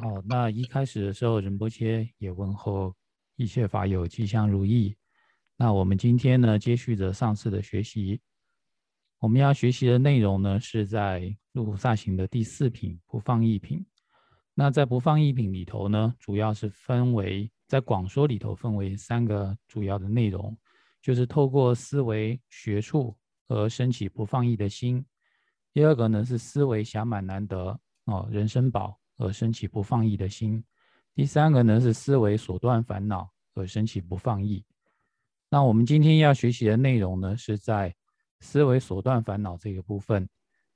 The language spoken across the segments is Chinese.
好，那一开始的时候，仁波切也问候一切法友吉祥如意。那我们今天呢，接续着上次的学习，我们要学习的内容呢，是在入菩萨行的第四品不放逸品。那在不放逸品里头呢，主要是分为在广说里头分为三个主要的内容，就是透过思维学处而升起不放逸的心。第二个呢，是思维暇满难得哦，人生宝。而升起不放逸的心。第三个呢是思维所断烦恼而升起不放逸。那我们今天要学习的内容呢是在思维所断烦恼这个部分。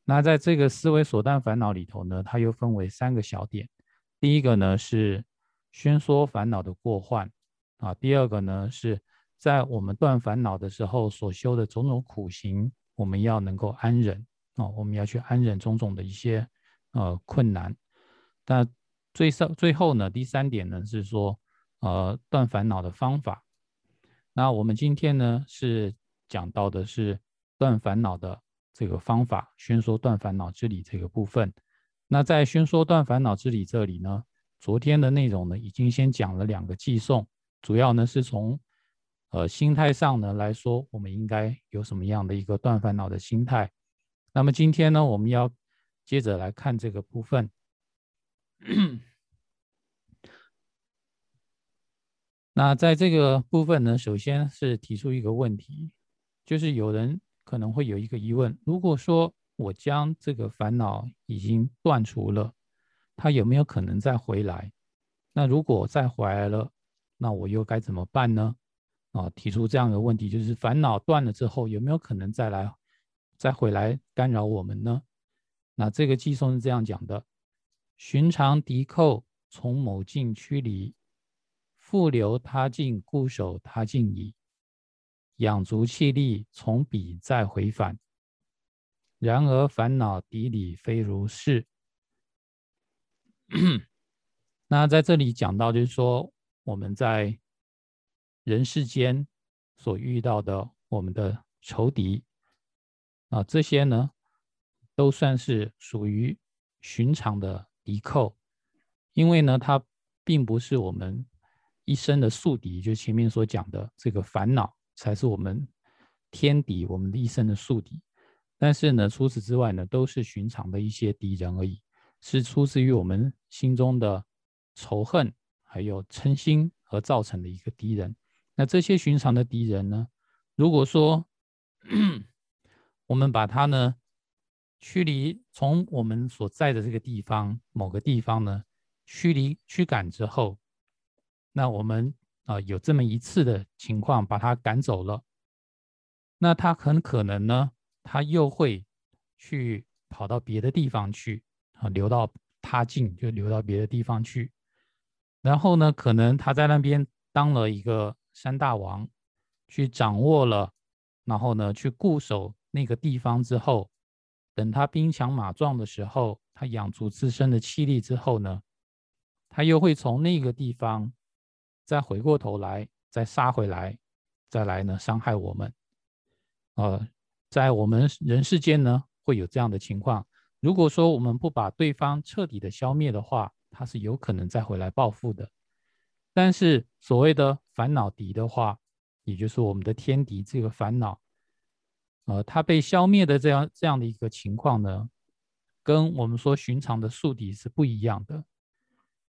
那在这个思维所断烦恼里头呢，它又分为三个小点。第一个呢是宣说烦恼的过患啊。第二个呢是在我们断烦恼的时候所修的种种苦行，我们要能够安忍啊，我们要去安忍种种的一些呃困难。那最上最后呢，第三点呢是说，呃，断烦恼的方法。那我们今天呢是讲到的是断烦恼的这个方法，宣说断烦恼之理这个部分。那在宣说断烦恼之理这里呢，昨天的内容呢已经先讲了两个寄送，主要呢是从呃心态上呢来说，我们应该有什么样的一个断烦恼的心态。那么今天呢，我们要接着来看这个部分。那在这个部分呢，首先是提出一个问题，就是有人可能会有一个疑问：如果说我将这个烦恼已经断除了，它有没有可能再回来？那如果再回来了，那我又该怎么办呢？啊，提出这样的问题，就是烦恼断了之后，有没有可能再来、再回来干扰我们呢？那这个寄送是这样讲的。寻常敌寇从某境驱离，复留他境固守他境矣。养足气力，从彼再回返。然而烦恼敌理非如是。那在这里讲到，就是说我们在人世间所遇到的我们的仇敌啊，这些呢，都算是属于寻常的。敌寇，因为呢，它并不是我们一生的宿敌，就前面所讲的这个烦恼才是我们天敌，我们的一生的宿敌。但是呢，除此之外呢，都是寻常的一些敌人而已，是出自于我们心中的仇恨还有嗔心而造成的一个敌人。那这些寻常的敌人呢，如果说 我们把它呢。驱离从我们所在的这个地方某个地方呢，驱离驱赶之后，那我们啊有这么一次的情况把它赶走了，那他很可能呢，他又会去跑到别的地方去啊，流到他境就流到别的地方去，然后呢，可能他在那边当了一个山大王，去掌握了，然后呢，去固守那个地方之后。等他兵强马壮的时候，他养足自身的气力之后呢，他又会从那个地方再回过头来，再杀回来，再来呢伤害我们。呃，在我们人世间呢，会有这样的情况。如果说我们不把对方彻底的消灭的话，他是有可能再回来报复的。但是所谓的烦恼敌的话，也就是我们的天敌这个烦恼。呃，它被消灭的这样这样的一个情况呢，跟我们说寻常的宿敌是不一样的。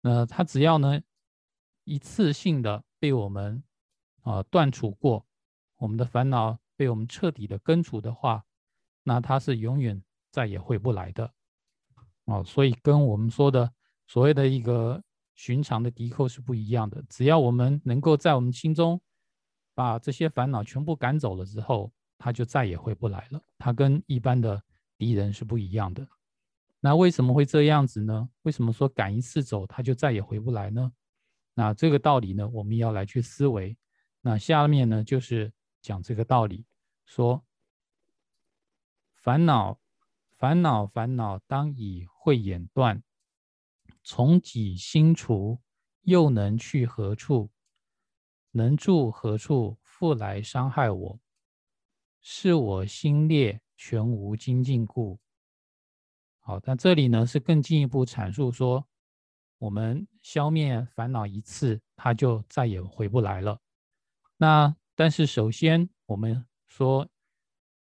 那它只要呢一次性的被我们啊断除过，我们的烦恼被我们彻底的根除的话，那它是永远再也回不来的。哦，所以跟我们说的所谓的一个寻常的敌寇是不一样的。只要我们能够在我们心中把这些烦恼全部赶走了之后，他就再也回不来了。他跟一般的敌人是不一样的。那为什么会这样子呢？为什么说赶一次走他就再也回不来呢？那这个道理呢，我们要来去思维。那下面呢，就是讲这个道理，说烦恼，烦恼，烦恼，当以慧眼断，从己心除，又能去何处？能住何处？复来伤害我？是我心裂，全无精进故。好，但这里呢是更进一步阐述说，我们消灭烦恼一次，它就再也回不来了。那但是首先我们说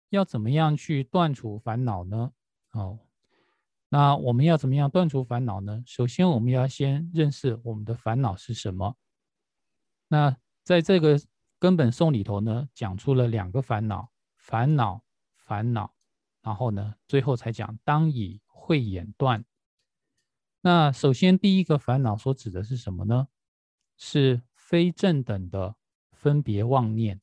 要怎么样去断除烦恼呢？哦，那我们要怎么样断除烦恼呢？首先我们要先认识我们的烦恼是什么。那在这个根本颂里头呢，讲出了两个烦恼，烦恼，烦恼，然后呢，最后才讲当以慧眼断。那首先第一个烦恼所指的是什么呢？是非正等的分别妄念。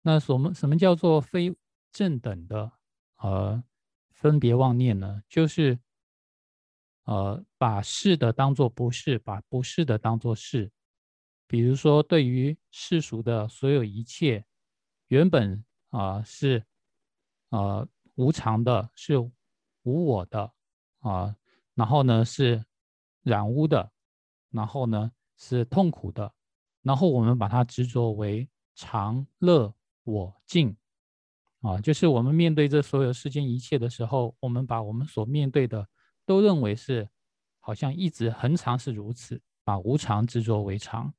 那什么什么叫做非正等的呃分别妄念呢？就是呃把是的当做不是，把不是的当做是。比如说，对于世俗的所有一切，原本啊是呃无常的，是无我的啊。然后呢是染污的，然后呢是痛苦的，然后我们把它执着为常乐我净，啊，就是我们面对这所有世间一切的时候，我们把我们所面对的都认为是好像一直恒常是如此，把无常执着为常，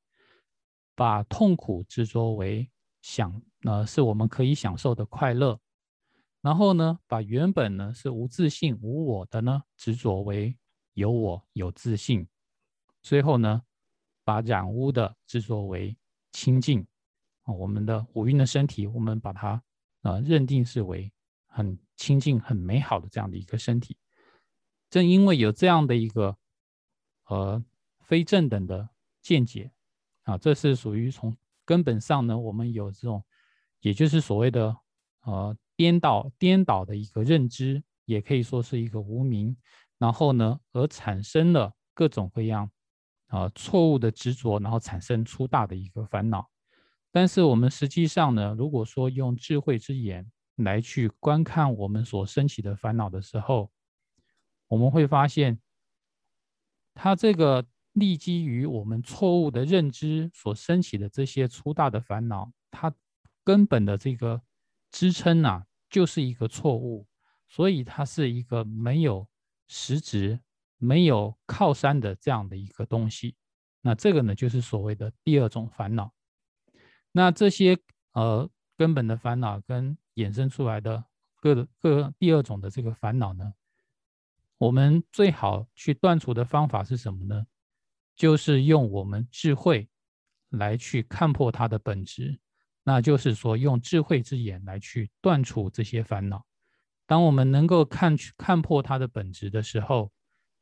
把痛苦执着为想，呃，是我们可以享受的快乐。然后呢，把原本呢是无自信、无我的呢执着为有我、有自信，最后呢，把染污的执着为清净啊。我们的五蕴的身体，我们把它啊认定是为很清净、很美好的这样的一个身体。正因为有这样的一个呃非正等的见解啊，这是属于从根本上呢，我们有这种，也就是所谓的呃。颠倒颠倒的一个认知，也可以说是一个无名，然后呢，而产生了各种各样啊错误的执着，然后产生出大的一个烦恼。但是我们实际上呢，如果说用智慧之眼来去观看我们所升起的烦恼的时候，我们会发现，它这个立基于我们错误的认知所升起的这些粗大的烦恼，它根本的这个。支撑呐，就是一个错误，所以它是一个没有实质、没有靠山的这样的一个东西。那这个呢，就是所谓的第二种烦恼。那这些呃根本的烦恼跟衍生出来的各各第二种的这个烦恼呢，我们最好去断除的方法是什么呢？就是用我们智慧来去看破它的本质。那就是说，用智慧之眼来去断除这些烦恼。当我们能够看去看破它的本质的时候，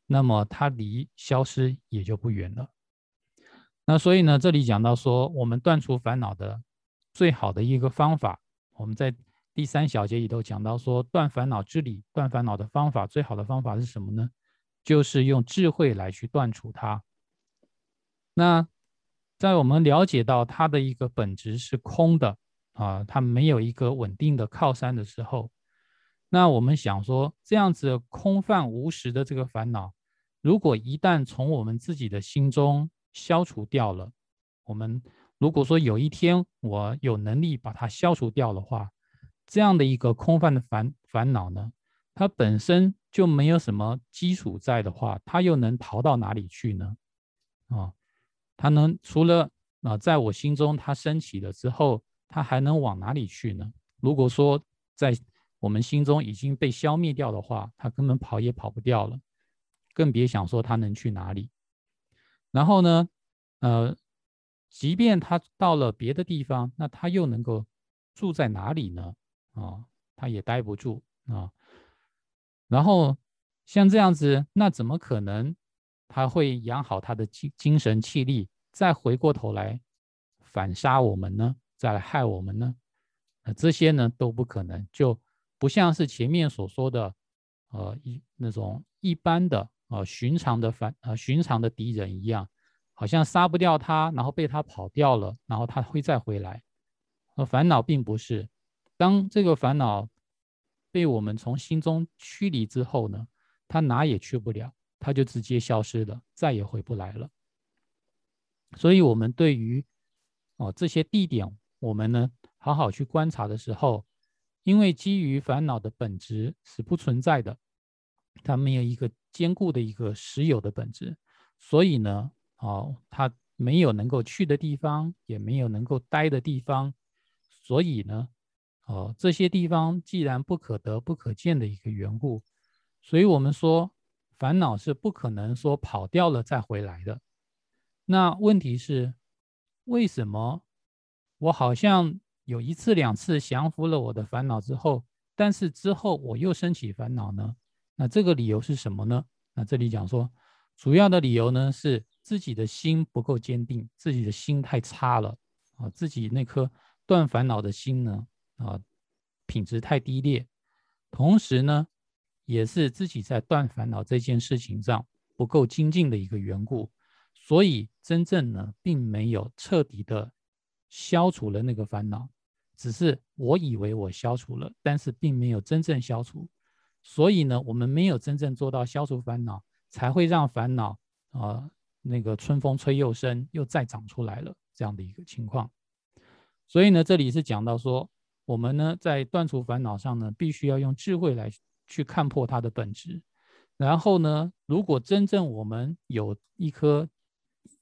那么它离消失也就不远了。那所以呢，这里讲到说，我们断除烦恼的最好的一个方法，我们在第三小节里头讲到说，断烦恼之理、断烦恼的方法，最好的方法是什么呢？就是用智慧来去断除它。那。在我们了解到它的一个本质是空的啊，它没有一个稳定的靠山的时候，那我们想说，这样子空泛无实的这个烦恼，如果一旦从我们自己的心中消除掉了，我们如果说有一天我有能力把它消除掉的话，这样的一个空泛的烦烦恼呢，它本身就没有什么基础在的话，它又能逃到哪里去呢？啊？它能除了啊，在我心中它升起了之后，它还能往哪里去呢？如果说在我们心中已经被消灭掉的话，它根本跑也跑不掉了，更别想说它能去哪里。然后呢，呃，即便它到了别的地方，那它又能够住在哪里呢？啊，它也待不住啊。然后像这样子，那怎么可能？他会养好他的精精神气力，再回过头来反杀我们呢？再来害我们呢？那这些呢都不可能，就不像是前面所说的，呃，一那种一般的呃寻常的反呃寻常的敌人一样，好像杀不掉他，然后被他跑掉了，然后他会再回来。而烦恼并不是，当这个烦恼被我们从心中驱离之后呢，他哪也去不了。它就直接消失了，再也回不来了。所以，我们对于哦这些地点，我们呢好好去观察的时候，因为基于烦恼的本质是不存在的，它没有一个坚固的一个实有的本质，所以呢，哦，他没有能够去的地方，也没有能够待的地方，所以呢，哦，这些地方既然不可得、不可见的一个缘故，所以我们说烦恼是不可能说跑掉了再回来的。那问题是，为什么我好像有一次两次降服了我的烦恼之后，但是之后我又升起烦恼呢？那这个理由是什么呢？那这里讲说，主要的理由呢是自己的心不够坚定，自己的心太差了啊，自己那颗断烦恼的心呢啊品质太低劣，同时呢也是自己在断烦恼这件事情上不够精进的一个缘故。所以，真正呢，并没有彻底的消除了那个烦恼，只是我以为我消除了，但是并没有真正消除。所以呢，我们没有真正做到消除烦恼，才会让烦恼啊，那个春风吹又生，又再长出来了这样的一个情况。所以呢，这里是讲到说，我们呢，在断除烦恼上呢，必须要用智慧来去看破它的本质。然后呢，如果真正我们有一颗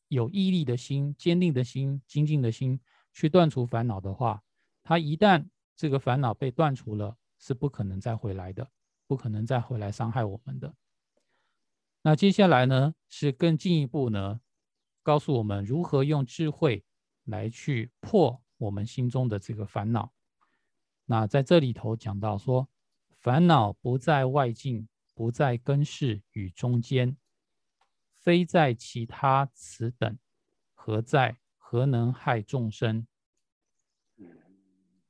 有毅力的心、坚定的心、精进的心去断除烦恼的话，它一旦这个烦恼被断除了，是不可能再回来的，不可能再回来伤害我们的。那接下来呢，是更进一步呢，告诉我们如何用智慧来去破我们心中的这个烦恼。那在这里头讲到说，烦恼不在外境，不在根世与中间。非在其他此等，何在？何能害众生？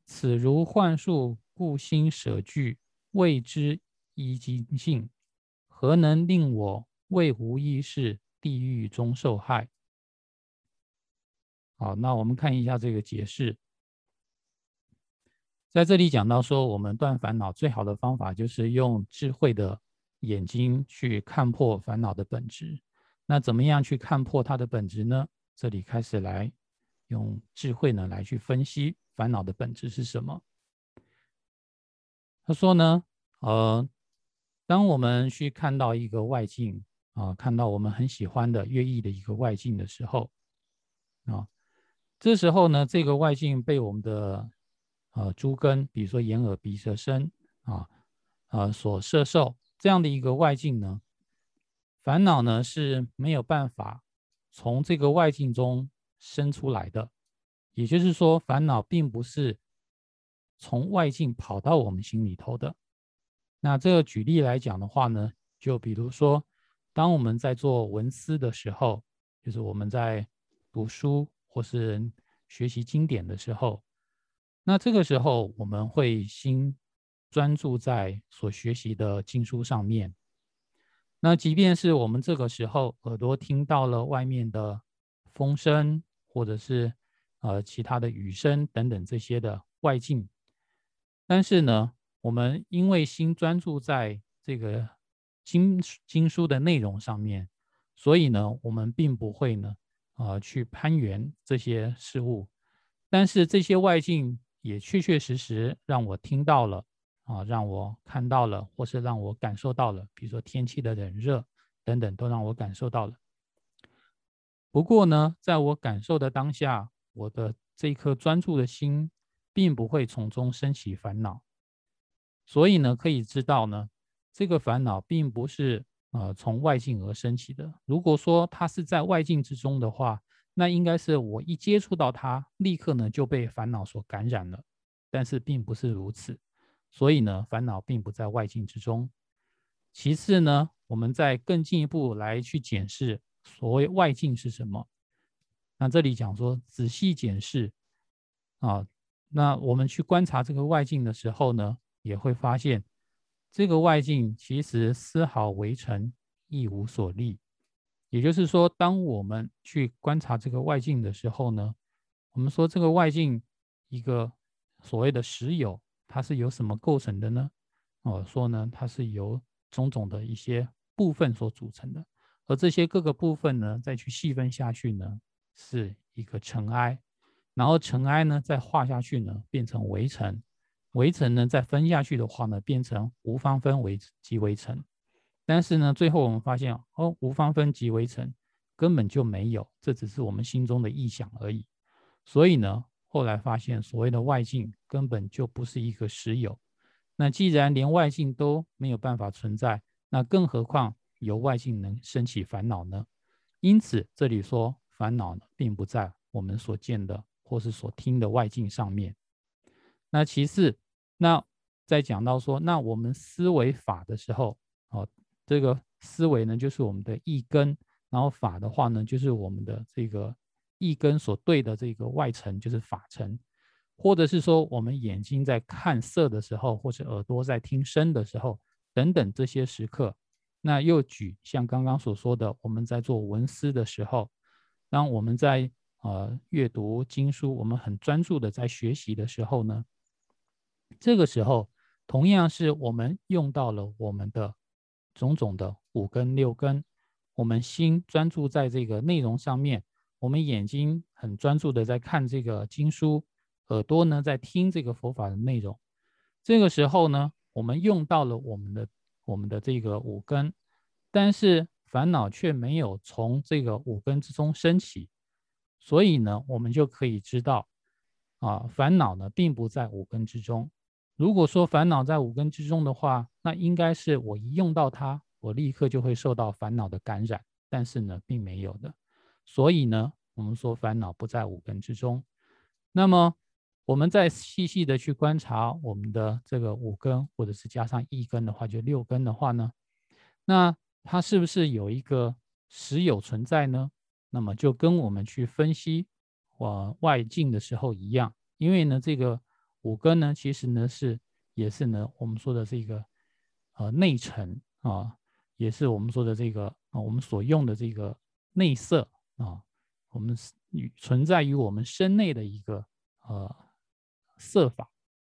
此如幻术，故心舍惧，谓之一精性，何能令我为无一事地狱中受害？好，那我们看一下这个解释，在这里讲到说，我们断烦恼最好的方法就是用智慧的眼睛去看破烦恼的本质。那怎么样去看破它的本质呢？这里开始来用智慧呢来去分析烦恼的本质是什么。他说呢，呃，当我们去看到一个外境啊，看到我们很喜欢的乐意的一个外境的时候，啊，这时候呢，这个外境被我们的呃诸根，比如说眼耳鼻舌身啊，呃所摄受这样的一个外境呢。烦恼呢是没有办法从这个外境中生出来的，也就是说，烦恼并不是从外境跑到我们心里头的。那这个举例来讲的话呢，就比如说，当我们在做文思的时候，就是我们在读书或是学习经典的时候，那这个时候我们会心专注在所学习的经书上面。那即便是我们这个时候耳朵听到了外面的风声，或者是呃其他的雨声等等这些的外境，但是呢，我们因为心专注在这个经经书的内容上面，所以呢，我们并不会呢啊去攀援这些事物，但是这些外境也确确实实让我听到了。啊，让我看到了，或是让我感受到了，比如说天气的冷热等等，都让我感受到了。不过呢，在我感受的当下，我的这一颗专注的心，并不会从中升起烦恼。所以呢，可以知道呢，这个烦恼并不是呃从外境而升起的。如果说它是在外境之中的话，那应该是我一接触到它，立刻呢就被烦恼所感染了。但是并不是如此。所以呢，烦恼并不在外境之中。其次呢，我们再更进一步来去检视所谓外境是什么。那这里讲说仔细检视啊，那我们去观察这个外境的时候呢，也会发现这个外境其实丝毫为尘，亦无所立。也就是说，当我们去观察这个外境的时候呢，我们说这个外境一个所谓的实有。它是由什么构成的呢？我说呢，它是由种种的一些部分所组成的，而这些各个部分呢，再去细分下去呢，是一个尘埃，然后尘埃呢，再画下去呢，变成围城，围城呢，再分下去的话呢，变成无方分围及围城。但是呢，最后我们发现哦，无方分及围城根本就没有，这只是我们心中的臆想而已。所以呢，后来发现所谓的外境根本就不是一个实有。那既然连外境都没有办法存在，那更何况由外境能升起烦恼呢？因此，这里说烦恼呢，并不在我们所见的或是所听的外境上面。那其次，那在讲到说，那我们思维法的时候，哦，这个思维呢，就是我们的意根，然后法的话呢，就是我们的这个意根所对的这个外层，就是法层，或者是说我们眼睛在看色的时候，或者耳朵在听声的时候，等等这些时刻。那又举像刚刚所说的，我们在做文思的时候，当我们在呃阅读经书，我们很专注的在学习的时候呢，这个时候同样是我们用到了我们的种种的五根六根，我们心专注在这个内容上面，我们眼睛很专注的在看这个经书，耳朵呢在听这个佛法的内容，这个时候呢，我们用到了我们的。我们的这个五根，但是烦恼却没有从这个五根之中升起，所以呢，我们就可以知道，啊，烦恼呢并不在五根之中。如果说烦恼在五根之中的话，那应该是我一用到它，我立刻就会受到烦恼的感染，但是呢，并没有的。所以呢，我们说烦恼不在五根之中。那么。我们再细细的去观察我们的这个五根，或者是加上一根的话，就六根的话呢，那它是不是有一个实有存在呢？那么就跟我们去分析呃外境的时候一样，因为呢这个五根呢，其实呢是也是呢我们说的这个呃内层啊，也是我们说的这个啊我们所用的这个内色啊，我们存在于我们身内的一个呃。色法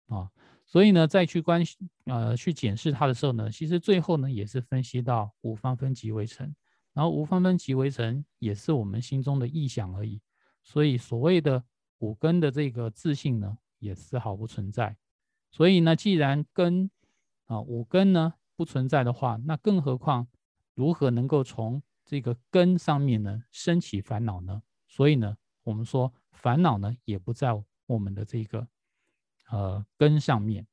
啊，所以呢，再去关呃去检视它的时候呢，其实最后呢也是分析到五方分级为成，然后五方分级为成也是我们心中的意想而已，所以所谓的五根的这个自信呢也丝毫不存在。所以呢，既然根啊五根呢不存在的话，那更何况如何能够从这个根上面呢升起烦恼呢？所以呢，我们说烦恼呢也不在我们的这个。呃，根上面，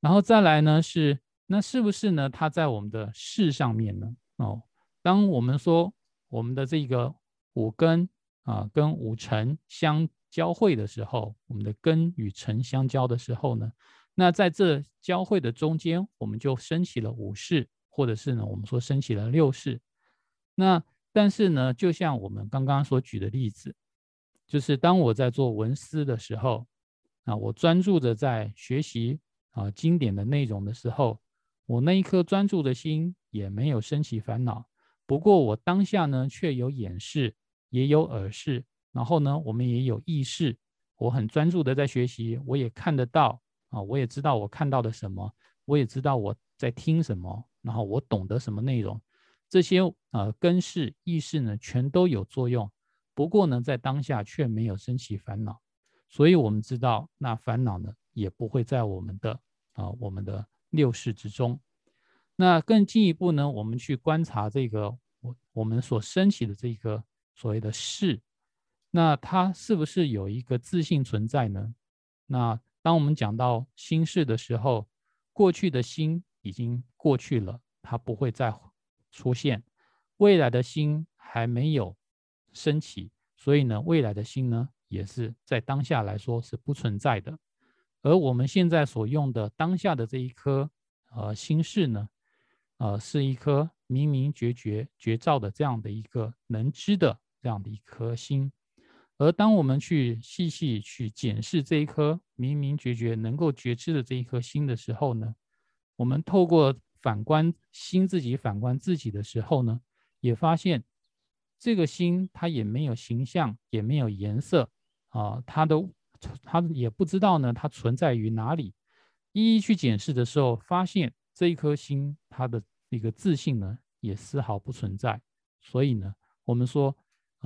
然后再来呢是那是不是呢？它在我们的事上面呢？哦，当我们说我们的这个五根啊跟五尘相交汇的时候，我们的根与尘相交的时候呢，那在这交汇的中间，我们就升起了五事，或者是呢我们说升起了六事。那但是呢，就像我们刚刚所举的例子，就是当我在做文思的时候。啊，我专注着在学习啊经典的内容的时候，我那一颗专注的心也没有升起烦恼。不过我当下呢，却有眼视，也有耳视，然后呢，我们也有意识。我很专注的在学习，我也看得到啊，我也知道我看到的什么，我也知道我在听什么，然后我懂得什么内容。这些呃根式意识呢，全都有作用。不过呢，在当下却没有升起烦恼。所以，我们知道，那烦恼呢，也不会在我们的啊，我们的六世之中。那更进一步呢，我们去观察这个我我们所升起的这个所谓的事，那它是不是有一个自信存在呢？那当我们讲到心事的时候，过去的心已经过去了，它不会再出现；未来的心还没有升起，所以呢，未来的心呢？也是在当下来说是不存在的，而我们现在所用的当下的这一颗呃心事呢，呃是一颗明明觉觉觉照的这样的一个能知的这样的一颗心，而当我们去细细去检视这一颗明明觉觉能够觉知的这一颗心的时候呢，我们透过反观心自己反观自己的时候呢，也发现这个心它也没有形象，也没有颜色。啊，他都他也不知道呢，它存在于哪里。一一去检视的时候，发现这一颗心，它的一个自信呢，也丝毫不存在。所以呢，我们说，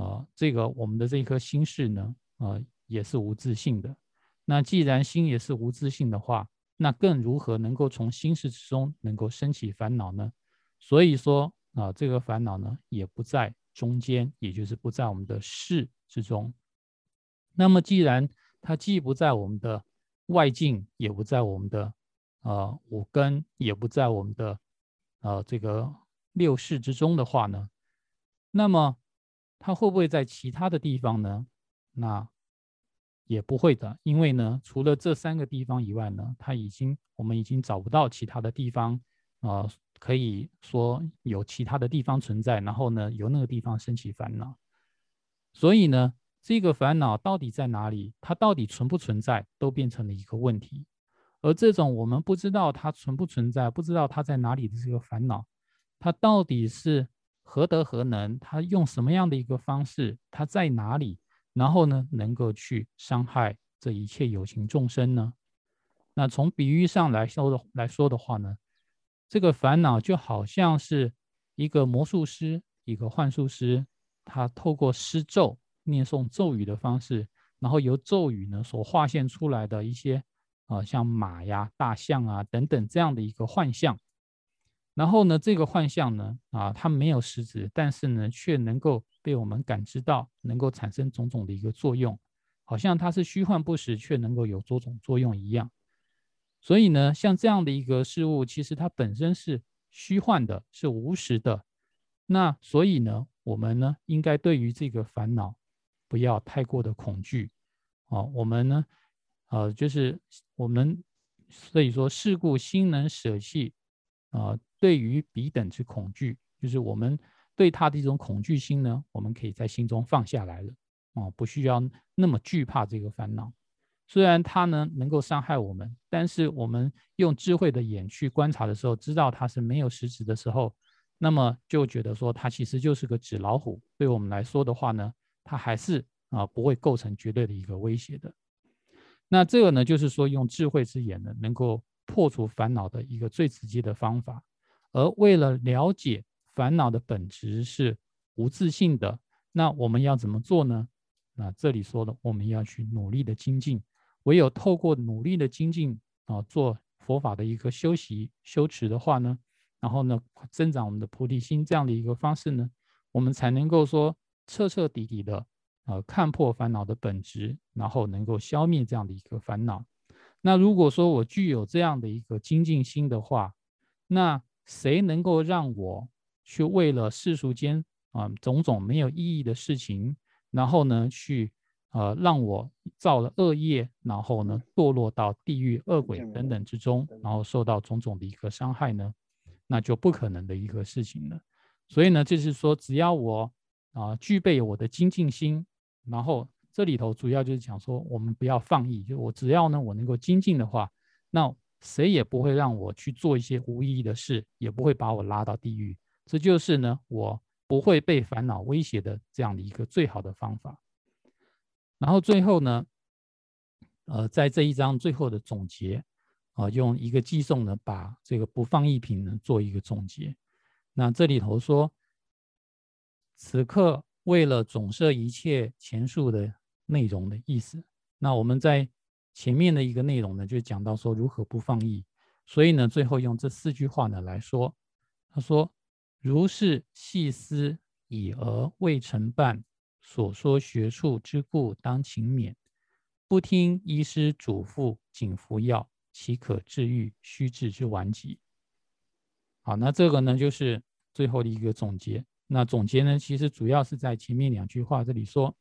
啊，这个我们的这一颗心事呢，啊，也是无自信的。那既然心也是无自信的话，那更如何能够从心事之中能够升起烦恼呢？所以说，啊，这个烦恼呢，也不在中间，也就是不在我们的事之中。那么，既然它既不在我们的外境，也不在我们的呃五根，也不在我们的呃这个六世之中的话呢，那么它会不会在其他的地方呢？那也不会的，因为呢，除了这三个地方以外呢，它已经我们已经找不到其他的地方啊，可以说有其他的地方存在，然后呢，由那个地方升起烦恼。所以呢，这个烦恼到底在哪里？它到底存不存在，都变成了一个问题。而这种我们不知道它存不存在，不知道它在哪里的这个烦恼，它到底是何德何能？他用什么样的一个方式？他在哪里？然后呢，能够去伤害这一切有情众生呢？那从比喻上来说的来说的话呢，这个烦恼就好像是一个魔术师、一个幻术师，他透过施咒、念诵咒语的方式，然后由咒语呢所化现出来的一些啊，像马呀、大象啊等等这样的一个幻象。然后呢，这个幻象呢，啊，它没有实质，但是呢，却能够。被我们感知到，能够产生种种的一个作用，好像它是虚幻不实，却能够有多种作用一样。所以呢，像这样的一个事物，其实它本身是虚幻的，是无实的。那所以呢，我们呢，应该对于这个烦恼，不要太过的恐惧。啊，我们呢，呃，就是我们所以说，事故心能舍弃啊，对于彼等之恐惧，就是我们。对他的一种恐惧心呢，我们可以在心中放下来了，哦，不需要那么惧怕这个烦恼。虽然它呢能够伤害我们，但是我们用智慧的眼去观察的时候，知道它是没有实质的时候，那么就觉得说它其实就是个纸老虎。对我们来说的话呢，它还是啊不会构成绝对的一个威胁的。那这个呢，就是说用智慧之眼呢，能够破除烦恼的一个最直接的方法。而为了了解。烦恼的本质是无自信的，那我们要怎么做呢？那这里说的，我们要去努力的精进，唯有透过努力的精进啊，做佛法的一个修习修持的话呢，然后呢，增长我们的菩提心这样的一个方式呢，我们才能够说彻彻底底的啊看破烦恼的本质，然后能够消灭这样的一个烦恼。那如果说我具有这样的一个精进心的话，那谁能够让我？去为了世俗间啊种种没有意义的事情，然后呢去呃让我造了恶业，然后呢堕落到地狱恶鬼等等之中，然后受到种种的一个伤害呢，那就不可能的一个事情了。所以呢，就是说只要我啊具备我的精进心，然后这里头主要就是讲说我们不要放逸，就我只要呢我能够精进的话，那谁也不会让我去做一些无意义的事，也不会把我拉到地狱。这就是呢，我不会被烦恼威胁的这样的一个最好的方法。然后最后呢，呃，在这一章最后的总结啊，用一个寄送呢，把这个不放逸品呢做一个总结。那这里头说，此刻为了总摄一切前述的内容的意思。那我们在前面的一个内容呢，就讲到说如何不放逸，所以呢，最后用这四句话呢来说，他说。如是细思已而未成办，所说学术之故，当勤勉。不听医师嘱咐，仅服药，岂可治愈虚治之顽疾？好，那这个呢，就是最后的一个总结。那总结呢，其实主要是在前面两句话这里说：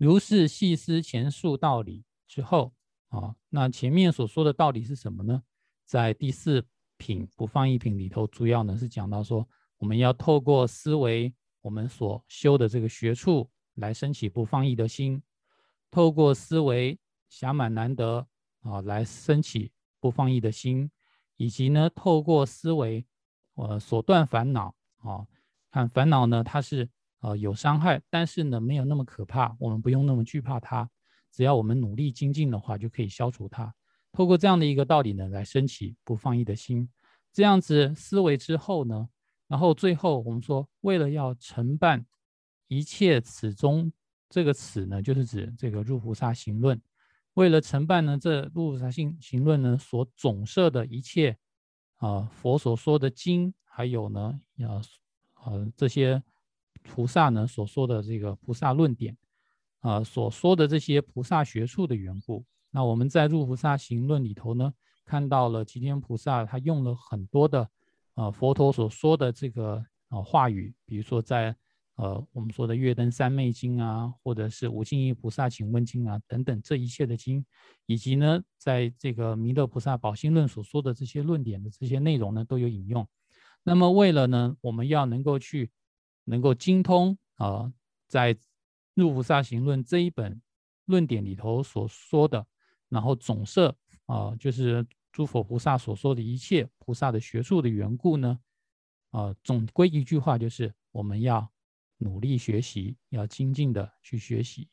如是细思前述道理之后啊，那前面所说的道理是什么呢？在第四。品不放逸品里头，主要呢是讲到说，我们要透过思维，我们所修的这个学处，来升起不放逸的心；透过思维暇满难得啊，来升起不放逸的心；以及呢，透过思维，呃，所断烦恼啊，看烦恼呢，它是呃有伤害，但是呢，没有那么可怕，我们不用那么惧怕它，只要我们努力精进的话，就可以消除它。透过这样的一个道理呢，来升起不放逸的心，这样子思维之后呢，然后最后我们说，为了要承办一切此中，这个此呢，就是指这个入菩萨行论。为了承办呢，这入菩萨行行论呢所总摄的一切啊佛所说的经，还有呢，呃呃这些菩萨呢所说的这个菩萨论点，啊所说的这些菩萨学术的缘故。那我们在入菩萨行论里头呢，看到了吉天菩萨他用了很多的，呃佛陀所说的这个呃话语，比如说在呃我们说的《月灯三昧经》啊，或者是《无尽意菩萨请问经》啊等等这一切的经，以及呢在这个弥勒菩萨宝心论所说的这些论点的这些内容呢都有引用。那么为了呢我们要能够去能够精通啊在入菩萨行论这一本论点里头所说的。然后总摄啊，就是诸佛菩萨所说的一切菩萨的学术的缘故呢，啊，总归一句话就是我们要努力学习，要精进的去学习。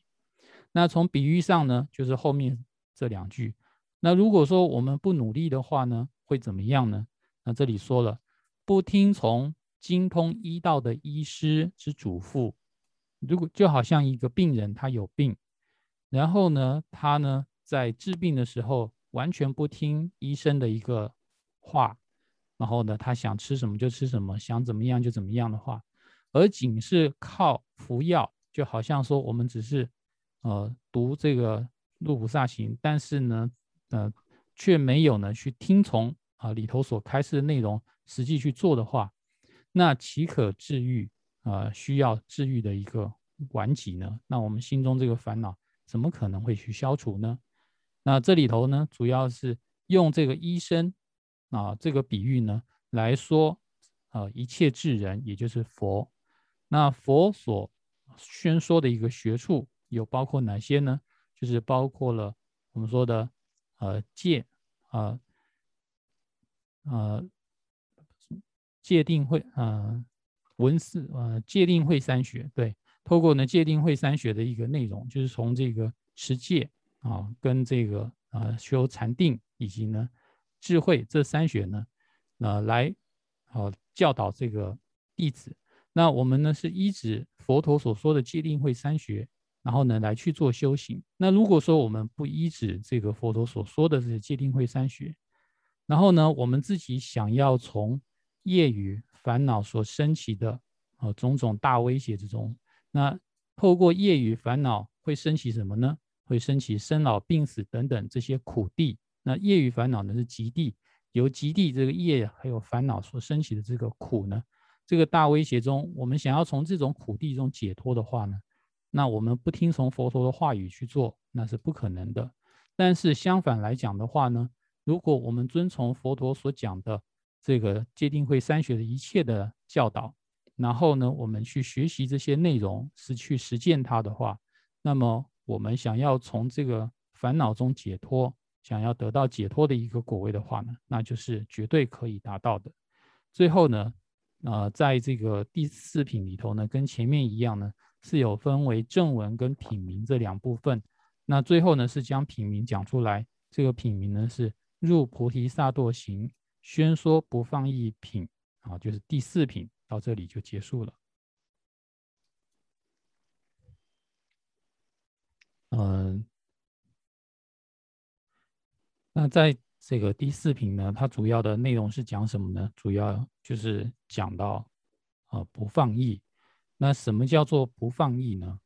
那从比喻上呢，就是后面这两句。那如果说我们不努力的话呢，会怎么样呢？那这里说了，不听从精通医道的医师之嘱咐，如果就好像一个病人他有病，然后呢，他呢。在治病的时候，完全不听医生的一个话，然后呢，他想吃什么就吃什么，想怎么样就怎么样的话，而仅是靠服药，就好像说我们只是呃读这个《入菩萨行》，但是呢，呃，却没有呢去听从啊里头所开示的内容，实际去做的话，那岂可治愈啊需要治愈的一个顽疾呢？那我们心中这个烦恼，怎么可能会去消除呢？那这里头呢，主要是用这个医生啊这个比喻呢来说，呃，一切智人，也就是佛。那佛所宣说的一个学处有包括哪些呢？就是包括了我们说的呃戒啊呃戒定慧呃文思呃戒定慧三学。对，透过呢戒定慧三学的一个内容，就是从这个持戒。啊，跟这个啊修禅定以及呢智慧这三学呢，呃来呃教导这个弟子。那我们呢是依止佛陀所说的戒定慧三学，然后呢来去做修行。那如果说我们不依止这个佛陀所说的这些戒定慧三学，然后呢我们自己想要从业余烦恼所升起的啊种种大威胁之中，那透过业余烦恼会升起什么呢？会升起生老病死等等这些苦地，那业余烦恼呢是极地，由极地这个业还有烦恼所升起的这个苦呢，这个大威胁中，我们想要从这种苦地中解脱的话呢，那我们不听从佛陀的话语去做，那是不可能的。但是相反来讲的话呢，如果我们遵从佛陀所讲的这个戒定慧三学的一切的教导，然后呢，我们去学习这些内容，是去实践它的话，那么。我们想要从这个烦恼中解脱，想要得到解脱的一个果位的话呢，那就是绝对可以达到的。最后呢，呃，在这个第四品里头呢，跟前面一样呢，是有分为正文跟品名这两部分。那最后呢，是将品名讲出来。这个品名呢是入菩提萨埵行宣说不放逸品啊，就是第四品到这里就结束了。嗯，那在这个第四品呢，它主要的内容是讲什么呢？主要就是讲到啊不放逸。那什么叫做不放逸呢？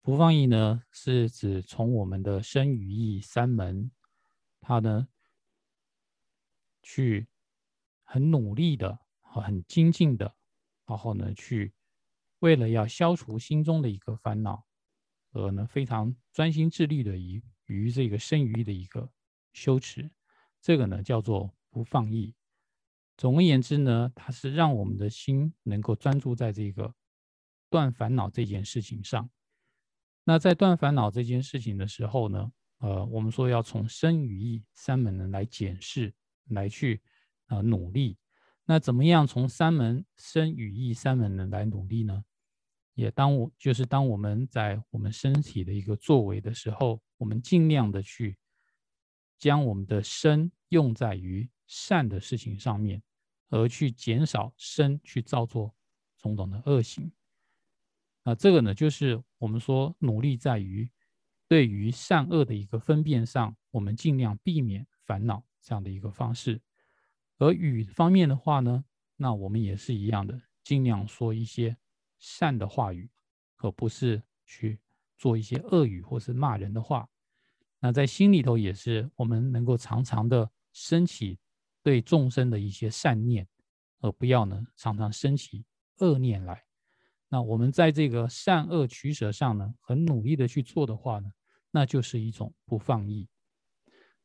不放逸呢，是指从我们的身语意三门，它呢去很努力的、很精进的，然后呢去为了要消除心中的一个烦恼。而呢，非常专心致力的于于这个生于的一个修持，这个呢叫做不放逸。总而言之呢，它是让我们的心能够专注在这个断烦恼这件事情上。那在断烦恼这件事情的时候呢，呃，我们说要从生与意三门呢来检视，来去啊努力。那怎么样从三门身语意三门呢来努力呢？也当我就是当我们在我们身体的一个作为的时候，我们尽量的去将我们的身用在于善的事情上面，而去减少身去造作种种的恶行。那这个呢，就是我们说努力在于对于善恶的一个分辨上，我们尽量避免烦恼这样的一个方式。而语方面的话呢，那我们也是一样的。尽量说一些善的话语，而不是去做一些恶语或是骂人的话。那在心里头也是，我们能够常常的升起对众生的一些善念，而不要呢常常升起恶念来。那我们在这个善恶取舍上呢，很努力的去做的话呢，那就是一种不放逸。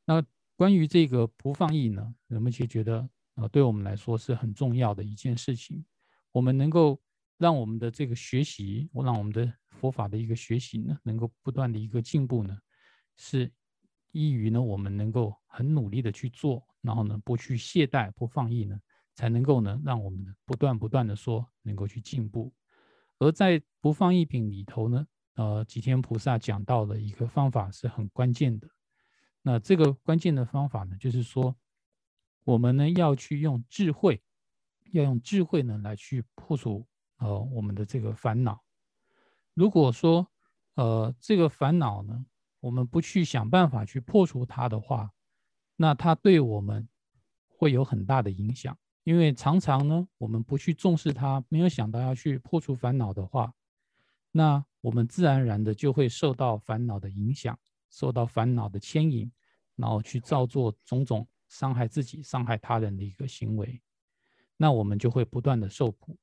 那关于这个不放逸呢，人们就觉得啊，对我们来说是很重要的一件事情。我们能够让我们的这个学习，让我们的佛法的一个学习呢，能够不断的一个进步呢。是依于呢，我们能够很努力的去做，然后呢，不去懈怠、不放逸呢，才能够呢，让我们不断不断的说，能够去进步。而在不放逸品里头呢，呃，吉天菩萨讲到的一个方法是很关键的。那这个关键的方法呢，就是说，我们呢要去用智慧，要用智慧呢来去破除呃我们的这个烦恼。如果说呃这个烦恼呢，我们不去想办法去破除它的话，那它对我们会有很大的影响。因为常常呢，我们不去重视它，没有想到要去破除烦恼的话，那我们自然而然的就会受到烦恼的影响，受到烦恼的牵引，然后去造作种种伤害自己、伤害他人的一个行为。那我们就会不断的受苦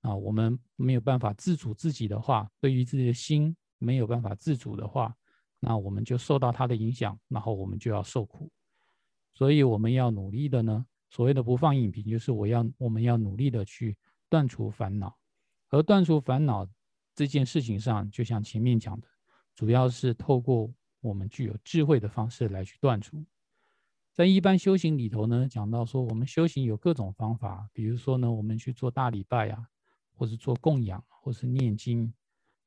啊。我们没有办法自主自己的话，对于自己的心没有办法自主的话。那我们就受到他的影响，然后我们就要受苦，所以我们要努力的呢。所谓的不放影评，就是我要我们要努力的去断除烦恼，而断除烦恼这件事情上，就像前面讲的，主要是透过我们具有智慧的方式来去断除。在一般修行里头呢，讲到说我们修行有各种方法，比如说呢，我们去做大礼拜呀，或是做供养，或是念经。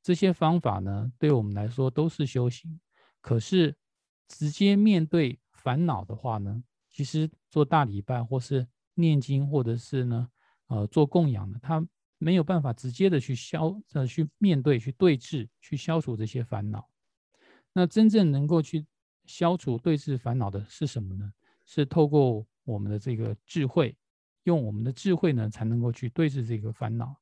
这些方法呢，对我们来说都是修行。可是，直接面对烦恼的话呢，其实做大礼拜，或是念经，或者是呢，呃，做供养呢，它没有办法直接的去消，呃，去面对、去对峙、去消除这些烦恼。那真正能够去消除对峙烦恼的是什么呢？是透过我们的这个智慧，用我们的智慧呢，才能够去对峙这个烦恼。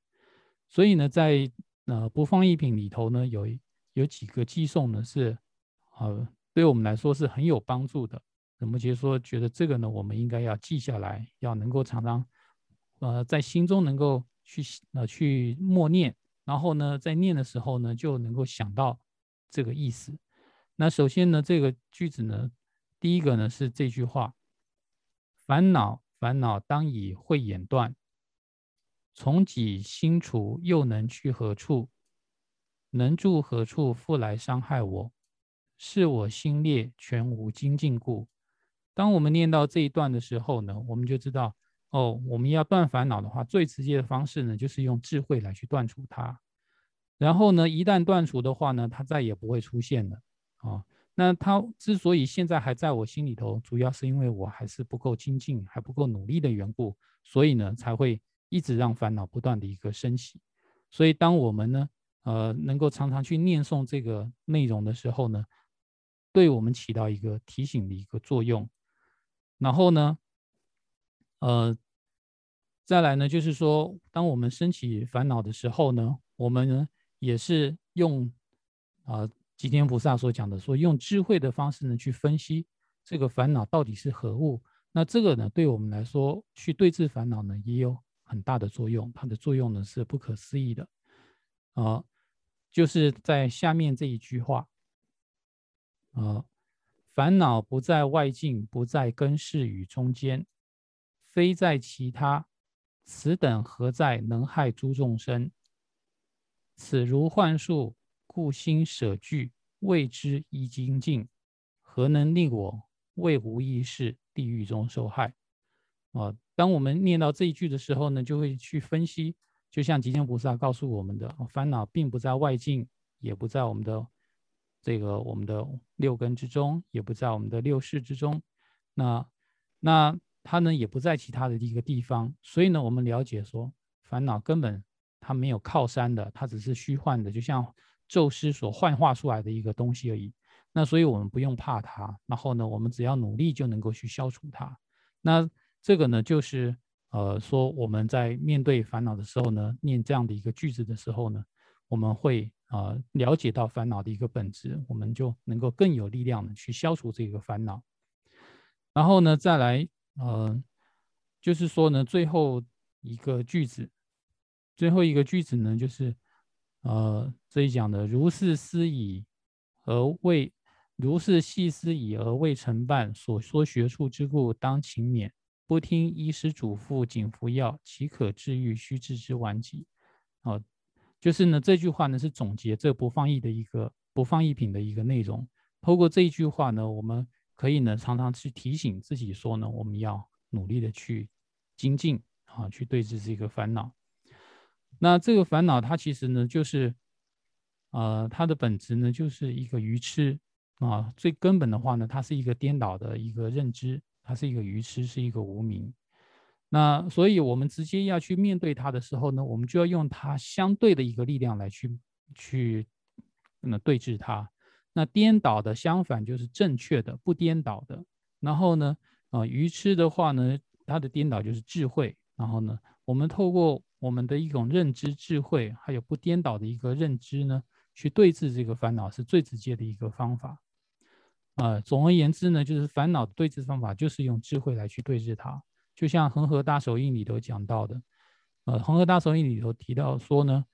所以呢，在呃不放逸品里头呢，有有几个寄送呢，是呃，对我们来说是很有帮助的。那么就是说，觉得这个呢，我们应该要记下来，要能够常常呃在心中能够去呃去默念，然后呢，在念的时候呢，就能够想到这个意思。那首先呢，这个句子呢，第一个呢是这句话：烦恼烦恼当以慧眼断。从己心除，又能去何处？能住何处？复来伤害我？是我心劣，全无精进故。当我们念到这一段的时候呢，我们就知道，哦，我们要断烦恼的话，最直接的方式呢，就是用智慧来去断除它。然后呢，一旦断除的话呢，它再也不会出现了。啊，那它之所以现在还在我心里头，主要是因为我还是不够精进，还不够努力的缘故，所以呢，才会。一直让烦恼不断的一个升起，所以当我们呢，呃，能够常常去念诵这个内容的时候呢，对我们起到一个提醒的一个作用。然后呢，呃，再来呢，就是说，当我们升起烦恼的时候呢，我们呢也是用啊吉天菩萨所讲的，说用智慧的方式呢去分析这个烦恼到底是何物。那这个呢，对我们来说去对治烦恼呢，也有。很大的作用，它的作用呢是不可思议的，啊，就是在下面这一句话，啊，烦恼不在外境，不在根世与中间，非在其他，此等何在能害诸众生？此如幻术，故心舍惧，未之一精进，何能令我为无意识地狱中受害？啊。当我们念到这一句的时候呢，就会去分析，就像吉祥菩萨告诉我们的，烦恼并不在外境，也不在我们的这个我们的六根之中，也不在我们的六识之中，那那它呢也不在其他的一个地方，所以呢，我们了解说，烦恼根本它没有靠山的，它只是虚幻的，就像宙斯所幻化出来的一个东西而已。那所以我们不用怕它，然后呢，我们只要努力就能够去消除它。那这个呢，就是呃，说我们在面对烦恼的时候呢，念这样的一个句子的时候呢，我们会啊了解到烦恼的一个本质，我们就能够更有力量的去消除这个烦恼。然后呢，再来，呃，就是说呢，最后一个句子，最后一个句子呢，就是呃这里讲的如是思矣，而未如是细思矣而未成办，所说学处之故，当勤勉。不听医师嘱咐，仅服药，岂可治愈？须治之顽疾。哦，就是呢，这句话呢是总结这不放逸的一个不放逸品的一个内容。透过这一句话呢，我们可以呢常常去提醒自己说呢，我们要努力的去精进啊，去对治这个烦恼。那这个烦恼它其实呢就是，呃，它的本质呢就是一个愚痴啊。最根本的话呢，它是一个颠倒的一个认知。它是一个愚痴，是一个无名。那所以，我们直接要去面对它的时候呢，我们就要用它相对的一个力量来去去那对峙它。那颠倒的相反就是正确的，不颠倒的。然后呢，啊，愚痴的话呢，它的颠倒就是智慧。然后呢，我们透过我们的一种认知、智慧，还有不颠倒的一个认知呢，去对峙这个烦恼，是最直接的一个方法。啊，总而言之呢，就是烦恼对峙方法就是用智慧来去对峙它。就像《恒河大手印》里头讲到的，呃，《恒河大手印》里头提到说呢，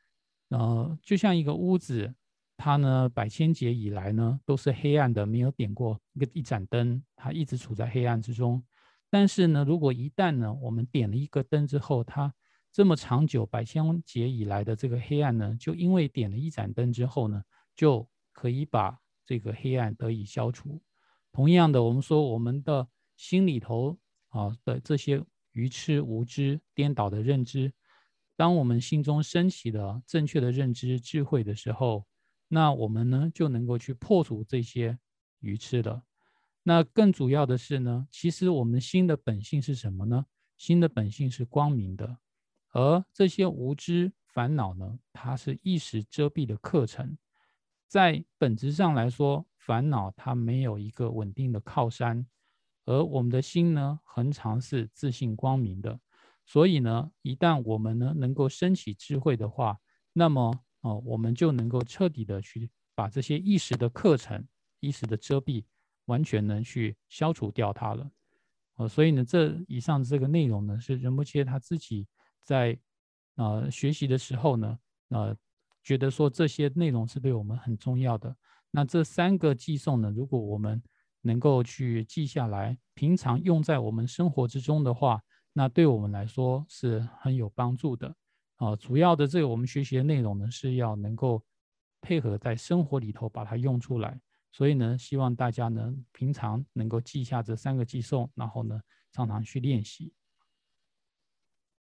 呃，就像一个屋子，它呢百千劫以来呢都是黑暗的，没有点过一个一盏灯，它一直处在黑暗之中。但是呢，如果一旦呢我们点了一个灯之后，它这么长久百千劫以来的这个黑暗呢，就因为点了一盏灯之后呢，就可以把。这个黑暗得以消除。同样的，我们说我们的心里头啊的这些愚痴、无知、颠倒的认知，当我们心中升起了正确的认知、智慧的时候，那我们呢就能够去破除这些愚痴的。那更主要的是呢，其实我们心的本性是什么呢？心的本性是光明的，而这些无知、烦恼呢，它是一时遮蔽的课程。在本质上来说，烦恼它没有一个稳定的靠山，而我们的心呢，恒常是自信光明的。所以呢，一旦我们呢能够升起智慧的话，那么哦，我们就能够彻底的去把这些意识的课程、意识的遮蔽，完全能去消除掉它了。呃，所以呢，这以上这个内容呢，是仁波切他自己在呃学习的时候呢，呃。觉得说这些内容是对我们很重要的。那这三个寄送呢，如果我们能够去记下来，平常用在我们生活之中的话，那对我们来说是很有帮助的。啊，主要的这个我们学习的内容呢，是要能够配合在生活里头把它用出来。所以呢，希望大家呢平常能够记下这三个寄送，然后呢常常去练习。